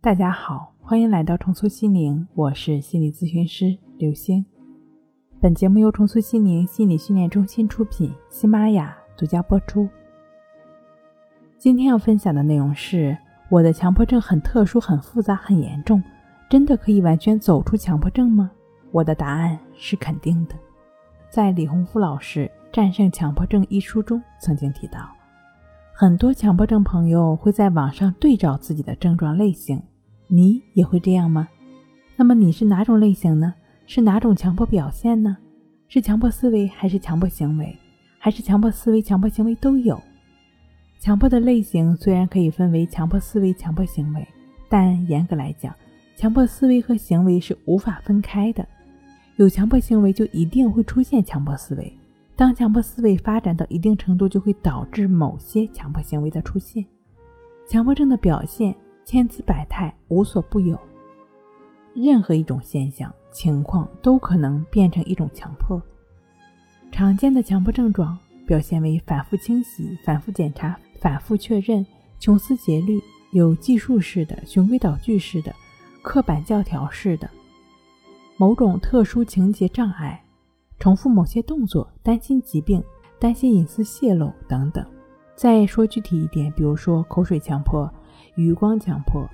大家好，欢迎来到重塑心灵，我是心理咨询师刘星。本节目由重塑心灵心理训练中心出品，喜马拉雅独家播出。今天要分享的内容是：我的强迫症很特殊、很复杂、很严重，真的可以完全走出强迫症吗？我的答案是肯定的。在李洪福老师《战胜强迫症》一书中曾经提到，很多强迫症朋友会在网上对照自己的症状类型。你也会这样吗？那么你是哪种类型呢？是哪种强迫表现呢？是强迫思维还是强迫行为？还是强迫思维、强迫行为都有？强迫的类型虽然可以分为强迫思维、强迫行为，但严格来讲，强迫思维和行为是无法分开的。有强迫行为就一定会出现强迫思维，当强迫思维发展到一定程度，就会导致某些强迫行为的出现。强迫症的表现。千姿百态，无所不有。任何一种现象、情况都可能变成一种强迫。常见的强迫症状表现为反复清洗、反复检查、反复确认、穷思竭虑、有计数式的、循规蹈矩式的、刻板教条式的、某种特殊情节障碍、重复某些动作、担心疾病、担心隐私泄露等等。再说具体一点，比如说口水强迫。余光强迫、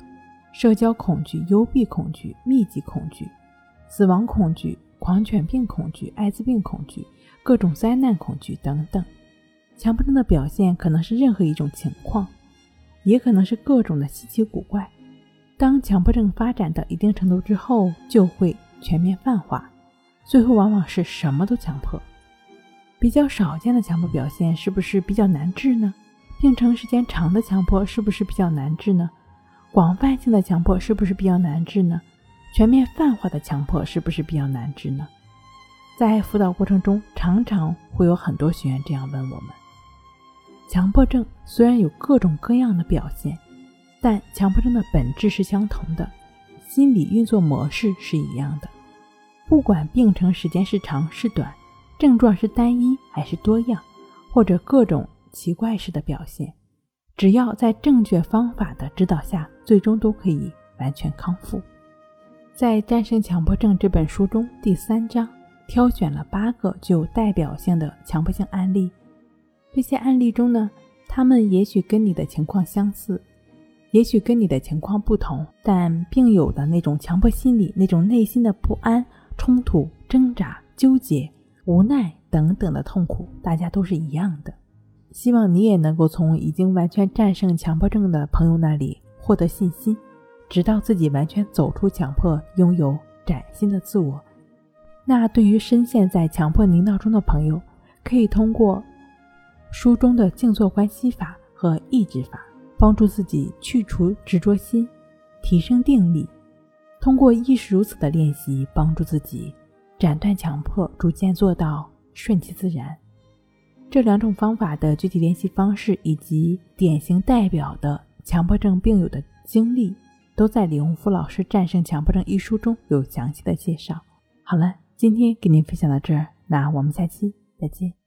社交恐惧、幽闭恐惧、密集恐惧、死亡恐惧、狂犬病恐惧、艾滋病恐惧、各种灾难恐惧等等。强迫症的表现可能是任何一种情况，也可能是各种的稀奇古怪。当强迫症发展到一定程度之后，就会全面泛化，最后往往是什么都强迫。比较少见的强迫表现是不是比较难治呢？病程时间长的强迫是不是比较难治呢？广泛性的强迫是不是比较难治呢？全面泛化的强迫是不是比较难治呢？在辅导过程中，常常会有很多学员这样问我们：强迫症虽然有各种各样的表现，但强迫症的本质是相同的，心理运作模式是一样的。不管病程时间是长是短，症状是单一还是多样，或者各种。奇怪式的表现，只要在正确方法的指导下，最终都可以完全康复。在《战胜强迫症》这本书中，第三章挑选了八个具有代表性的强迫性案例。这些案例中呢，他们也许跟你的情况相似，也许跟你的情况不同，但并有的那种强迫心理、那种内心的不安、冲突、挣扎、纠结、无奈等等的痛苦，大家都是一样的。希望你也能够从已经完全战胜强迫症的朋友那里获得信心，直到自己完全走出强迫，拥有崭新的自我。那对于深陷在强迫泥淖中的朋友，可以通过书中的静坐关系法和抑制法，帮助自己去除执着心，提升定力。通过亦是如此的练习，帮助自己斩断强迫，逐渐做到顺其自然。这两种方法的具体联系方式以及典型代表的强迫症病友的经历，都在李洪福老师《战胜强迫症》一书中有详细的介绍。好了，今天给您分享到这儿，那我们下期再见。